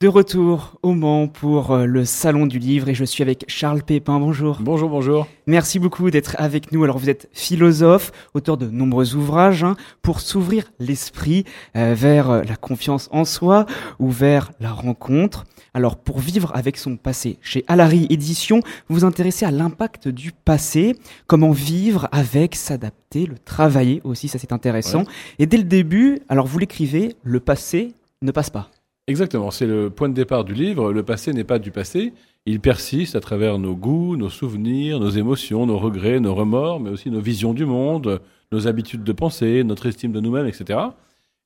De retour au Mans pour euh, le Salon du Livre et je suis avec Charles Pépin. Bonjour. Bonjour, bonjour. Merci beaucoup d'être avec nous. Alors vous êtes philosophe, auteur de nombreux ouvrages hein, pour s'ouvrir l'esprit euh, vers euh, la confiance en soi ou vers la rencontre. Alors pour vivre avec son passé, chez Alary Édition, vous vous intéressez à l'impact du passé, comment vivre avec, s'adapter, le travailler aussi, ça c'est intéressant. Et dès le début, alors vous l'écrivez, le passé ne passe pas. Exactement, c'est le point de départ du livre. Le passé n'est pas du passé, il persiste à travers nos goûts, nos souvenirs, nos émotions, nos regrets, nos remords, mais aussi nos visions du monde, nos habitudes de pensée, notre estime de nous-mêmes, etc.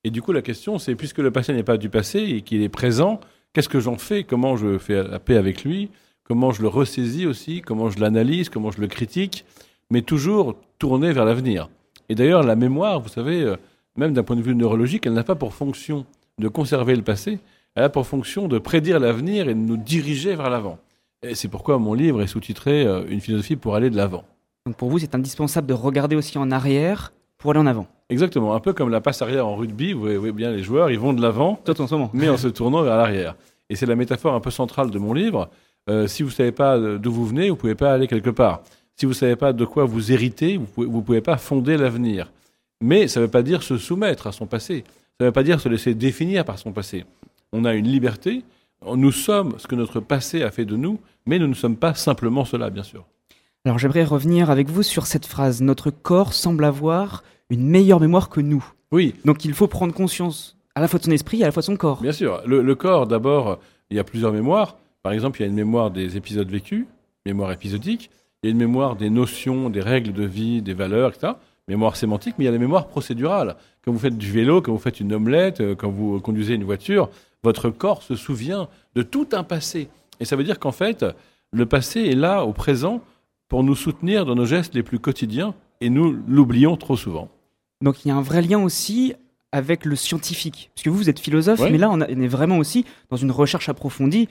Et du coup, la question, c'est puisque le passé n'est pas du passé et qu'il est présent, qu'est-ce que j'en fais? Comment je fais la paix avec lui? Comment je le ressaisis aussi? Comment je l'analyse? Comment je le critique? Mais toujours tourné vers l'avenir. Et d'ailleurs, la mémoire, vous savez, euh, même d'un point de vue neurologique, elle n'a pas pour fonction de conserver le passé, elle a pour fonction de prédire l'avenir et de nous diriger vers l'avant. Et c'est pourquoi mon livre est sous-titré euh, Une philosophie pour aller de l'avant. Donc pour vous, c'est indispensable de regarder aussi en arrière pour aller en avant. Exactement, un peu comme la passe arrière en rugby, vous voyez bien les joueurs, ils vont de l'avant, mais en se tournant vers l'arrière. Et c'est la métaphore un peu centrale de mon livre. Euh, si vous ne savez pas d'où vous venez, vous ne pouvez pas aller quelque part. Si vous ne savez pas de quoi vous héritez, vous ne pouvez, pouvez pas fonder l'avenir. Mais ça ne veut pas dire se soumettre à son passé. Ça ne veut pas dire se laisser définir par son passé. On a une liberté, nous sommes ce que notre passé a fait de nous, mais nous ne sommes pas simplement cela, bien sûr. Alors j'aimerais revenir avec vous sur cette phrase. Notre corps semble avoir une meilleure mémoire que nous. Oui. Donc il faut prendre conscience à la fois de son esprit et à la fois de son corps. Bien sûr. Le, corps, d'abord, il y a plusieurs mémoires. Par exemple, il y a une mémoire des épisodes vécus, mémoire épisodique. Il y a une mémoire des notions, des règles de vie, des valeurs, etc mémoire sémantique, mais il y a la mémoire procédurale. Quand vous faites du vélo, quand vous faites une omelette, euh, quand vous conduisez une voiture, votre corps se souvient de tout un passé. Et ça veut dire qu'en fait, le passé est là, au présent, pour nous soutenir dans nos gestes les plus quotidiens, et nous l'oublions trop souvent. Donc il y a un vrai lien aussi avec le scientifique. Parce que vous, vous êtes philosophe, mais là, on, est vraiment aussi dans une recherche approfondie,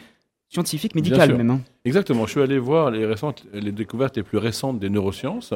scientifique, médicale même. Hein. Exactement. Je suis allé voir les, récentes, les découvertes les plus récentes des neurosciences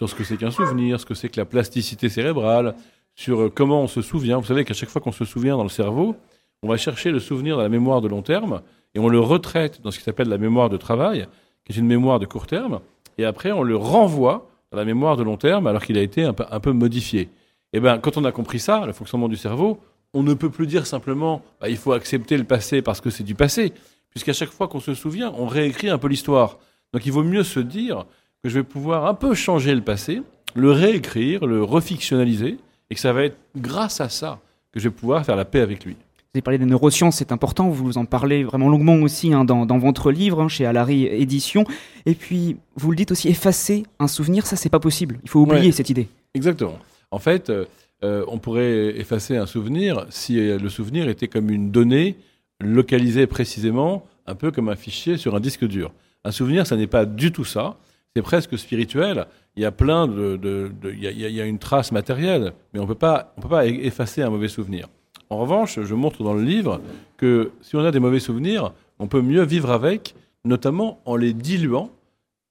sur ce que c'est qu'un souvenir, ce que c'est que la plasticité cérébrale, sur euh, comment on se souvient. Vous savez qu'à chaque fois qu'on se souvient dans le cerveau, on va chercher le souvenir dans la mémoire de long terme et on le retraite dans ce qui s'appelle la mémoire de travail, qui est une mémoire de court terme, et après on le renvoie dans la mémoire de long terme alors qu'il a été un peu, modifié. Et eh bien, quand on a compris ça, le fonctionnement du cerveau, on ne peut plus dire simplement bah, il faut accepter le passé parce que c'est du passé, puisqu'à chaque fois qu'on se souvient, on réécrit un peu l'histoire. Donc il vaut mieux se dire que je vais pouvoir un peu changer le passé, le réécrire, le refictionnaliser, et que ça va être grâce à ça que je vais pouvoir faire la paix avec lui. Vous avez parlé des neurosciences, c'est important, vous en parlez vraiment longuement aussi hein, dans, votre livre, hein, chez Alary Édition. Et puis, vous le dites aussi, effacer un souvenir, ça, c'est pas possible. Il faut oublier cette idée. Exactement. En fait, euh, euh, on pourrait effacer un souvenir si euh, le souvenir était comme une donnée localisée précisément, un peu comme un fichier sur un disque dur. Un souvenir, ça n'est pas du tout ça c'est presque spirituel. Il y a plein de, il, y a, une trace matérielle, mais on peut pas, on peut pas effacer un mauvais souvenir. En revanche, je montre dans le livre que si on a des mauvais souvenirs, on peut mieux vivre avec, notamment en les diluant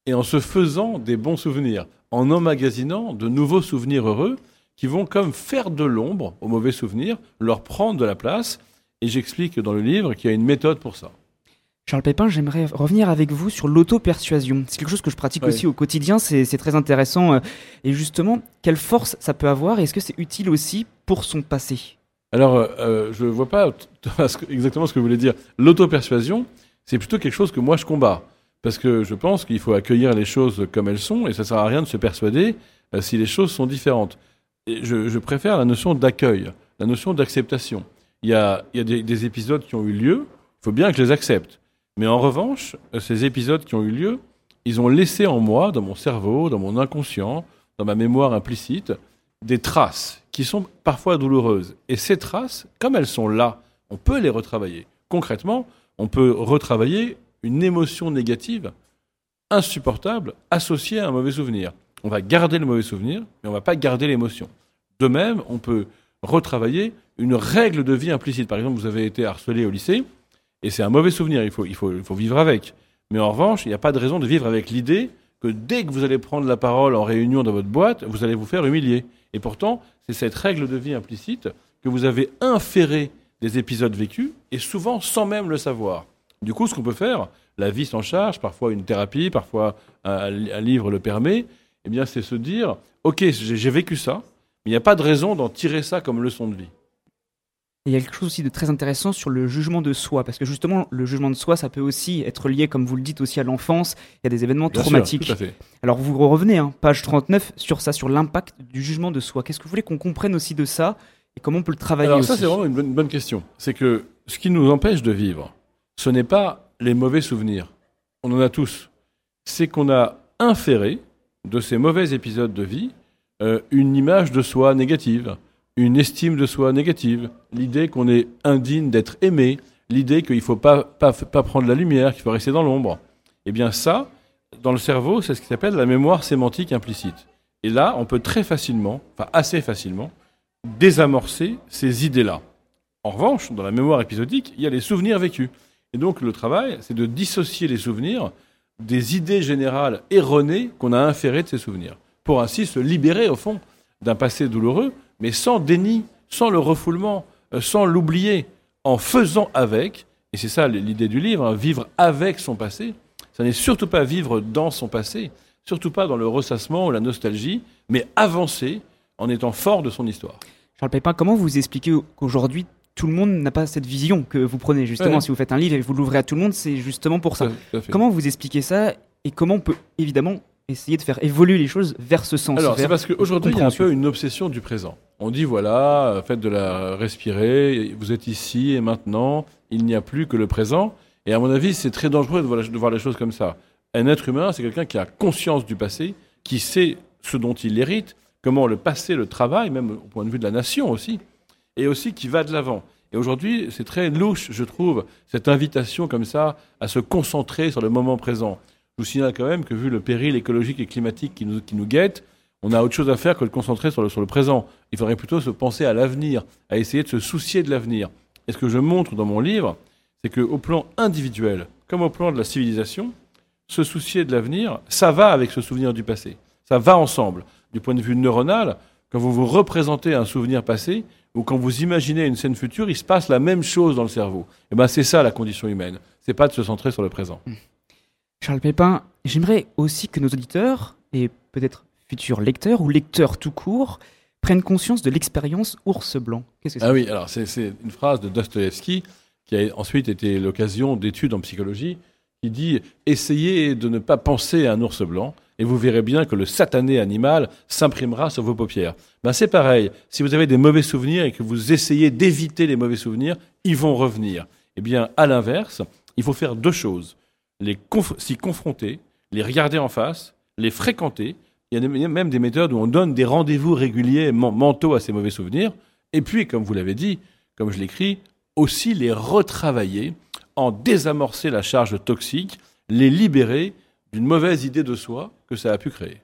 et en se faisant des bons souvenirs, en emmagasinant de nouveaux souvenirs heureux qui vont comme faire de l'ombre aux mauvais souvenirs, leur prendre de la place. Et j'explique dans le livre qu'il y a une méthode pour ça. Charles Pépin, j'aimerais revenir avec vous sur l'auto-persuasion. C'est quelque chose que je pratique aussi au quotidien, c'est très intéressant. Euh, et justement, quelle force ça peut avoir et est-ce que c'est utile aussi pour son passé? Alors, euh, euh, je ne vois pas exactement ce que vous voulez dire. L'auto-persuasion, c'est plutôt quelque chose que moi je combats. Parce que je pense qu'il faut accueillir les choses comme elles sont et ça ne sert à rien de se persuader si les choses sont différentes. Et je, préfère la notion d'accueil, la notion d'acceptation. Il y a, des, des épisodes qui ont eu lieu, il faut bien que je les accepte. Mais en revanche, ces épisodes qui ont eu lieu, ils ont laissé en moi, dans mon cerveau, dans mon inconscient, dans ma mémoire implicite, des traces qui sont parfois douloureuses. Et ces traces, comme elles sont là, on peut les retravailler. Concrètement, on peut retravailler une émotion négative, insupportable, associée à un mauvais souvenir. On va garder le mauvais souvenir, mais on ne va pas garder l'émotion. De même, on peut retravailler une règle de vie implicite. Par exemple, vous avez été harcelé au lycée, et c'est un mauvais souvenir, il faut, il, faut, il faut vivre avec. Mais en revanche, il n'y a pas de raison de vivre avec l'idée que dès que vous allez prendre la parole en réunion dans votre boîte, vous allez vous faire humilier. Et pourtant, c'est cette règle de vie implicite que vous avez inférée des épisodes vécus, et souvent sans même le savoir. Du coup, ce qu'on peut faire, la vie s'en charge, parfois une thérapie, parfois un, livre le permet, eh bien, c'est se dire, ok, j'ai vécu ça, mais il n'y a pas de raison d'en tirer ça comme leçon de vie. Et il y a quelque chose aussi de très intéressant sur le jugement de soi, parce que justement, le jugement de soi, ça peut aussi être lié, comme vous le dites, aussi à l'enfance, il y a des événements Bien sûr, traumatiques. tout à fait. Alors vous revenez, hein, page 39, sur ça, sur l'impact du jugement de soi. Qu'est-ce que vous voulez qu'on comprenne aussi de ça, et comment on peut le travailler Alors aussi ça, c'est vraiment une bonne, une bonne question. C'est que ce qui nous empêche de vivre, ce n'est pas les mauvais souvenirs. On en a tous. C'est qu'on a inféré de ces mauvais épisodes de vie euh, une image de soi négative, une estime de soi négative, l'idée qu'on est indigne d'être aimé, l'idée qu'il ne faut pas, pas, pas prendre la lumière, qu'il faut rester dans l'ombre. Eh bien ça, dans le cerveau, c'est ce qui s'appelle la mémoire sémantique implicite. Et là, on peut très facilement, enfin assez facilement, désamorcer ces idées-là. En revanche, dans la mémoire épisodique, il y a les souvenirs vécus. Et donc le travail, c'est de dissocier les souvenirs des idées générales erronées qu'on a inférées de ces souvenirs, pour ainsi se libérer, au fond, d'un passé douloureux, mais sans déni, sans le refoulement, euh, sans l'oublier, en faisant avec, et c'est ça l'idée du livre, hein, vivre avec son passé, ça n'est surtout pas vivre dans son passé, surtout pas dans le ressassement ou la nostalgie, mais avancer en étant fort de son histoire. Charles Pépin, comment vous expliquez qu'aujourd'hui, tout le monde n'a pas cette vision que vous prenez justement Ouais. si vous faites un livre et vous l'ouvrez à tout le monde, c'est justement pour ça. Fait. Comment vous expliquez ça et comment on peut évidemment essayer de faire évoluer les choses vers ce sens Alors, c'est parce qu'aujourd'hui, il y a un peu une obsession du présent. On dit, voilà, euh, faites de la respirer, vous êtes ici et maintenant, il n'y a plus que le présent. Et à mon avis, c'est très dangereux de voir, les choses comme ça. Un être humain, c'est quelqu'un qui a conscience du passé, qui sait ce dont il hérite, comment le passé le travaille, même au point de vue de la nation aussi, et aussi qui va de l'avant. Et aujourd'hui, c'est très louche, je trouve, cette invitation comme ça à se concentrer sur le moment présent. Je vous signale quand même que vu le péril écologique et climatique qui nous guette, on a autre chose à faire que de concentrer sur le, sur le présent. Il faudrait plutôt se penser à l'avenir, à essayer de se soucier de l'avenir. Et ce que je montre dans mon livre, c'est qu'au plan individuel, comme au plan de la civilisation, se soucier de l'avenir, ça va avec ce souvenir du passé. Ça va ensemble. Du point de vue neuronal, quand vous vous représentez un souvenir passé, ou quand vous imaginez une scène future, il se passe la même chose dans le cerveau. Et ben c'est ça la condition humaine. C'est pas de se centrer sur le présent. Charles Pépin, j'aimerais aussi que nos auditeurs, et peut-être futurs lecteurs ou lecteurs tout court, prennent conscience de l'expérience ours blanc. Qu'est-ce que c'est Ah oui, alors c'est c'est une phrase de Dostoïevski qui a ensuite été l'occasion d'études en psychologie, qui dit essayez de ne pas penser à un ours blanc et vous verrez bien que le satané animal s'imprimera sur vos paupières. Ben c'est pareil. Si vous avez des mauvais souvenirs et que vous essayez d'éviter les mauvais souvenirs, ils vont revenir. Eh bien, à l'inverse, il faut faire deux choses les conf- s'y confronter, les regarder en face, les fréquenter. Il y a même des méthodes où on donne des rendez-vous réguliers men- mentaux à ces mauvais souvenirs. Et puis, comme vous l'avez dit, comme je l'écris, aussi les retravailler, en désamorcer la charge toxique, les libérer d'une mauvaise idée de soi que ça a pu créer.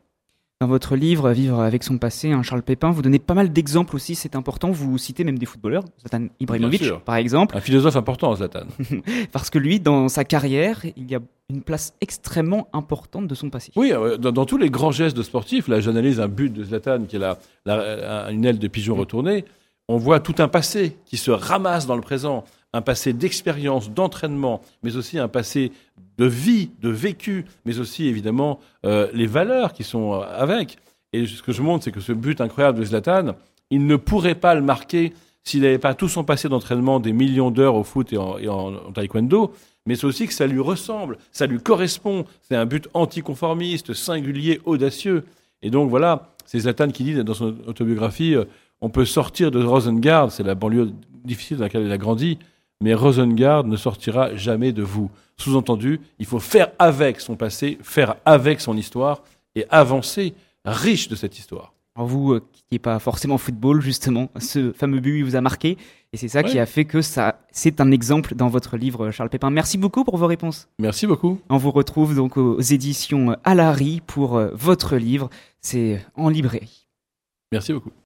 Dans votre livre Vivre avec son passé, hein, Charles Pépin, vous donnez pas mal d'exemples aussi, c'est important. Vous citez même des footballeurs, Zlatan Ibrahimovic par exemple, Un philosophe important, Zlatan. parce que lui, dans sa carrière, il y a une place extrêmement importante de son passé. Oui, euh, dans, dans tous les grands gestes de sportifs, là j'analyse un but de Zlatan qui est la, la- une aile de pigeon retournée, on voit tout un passé qui se ramasse dans le présent, un passé d'expérience, d'entraînement, mais aussi un passé de vie, de vécu, mais aussi évidemment euh, les valeurs qui sont euh, avec. Et ce que je montre, c'est que ce but incroyable de Zlatan, il ne pourrait pas le marquer s'il n'avait pas tout son passé d'entraînement, des millions d'heures au foot et en, taekwondo, mais c'est aussi que ça lui ressemble, ça lui correspond. C'est un but anticonformiste, singulier, audacieux. Et donc voilà, c'est Zlatan qui dit dans son autobiographie, euh, on peut sortir de Rosengard, c'est la banlieue difficile dans laquelle il a grandi, mais Rosengard ne sortira jamais de vous. Sous-entendu, il faut faire avec son passé, faire avec son histoire et avancer riche de cette histoire. Alors vous, euh, qui n'est pas forcément football, justement, ce fameux but il vous a marqué, et c'est ça qui a fait que ça, c'est un exemple dans votre livre, Charles Pépin. Merci beaucoup pour vos réponses. Merci beaucoup. On vous retrouve donc aux éditions Alary pour euh, votre livre. C'est en librairie. Merci beaucoup.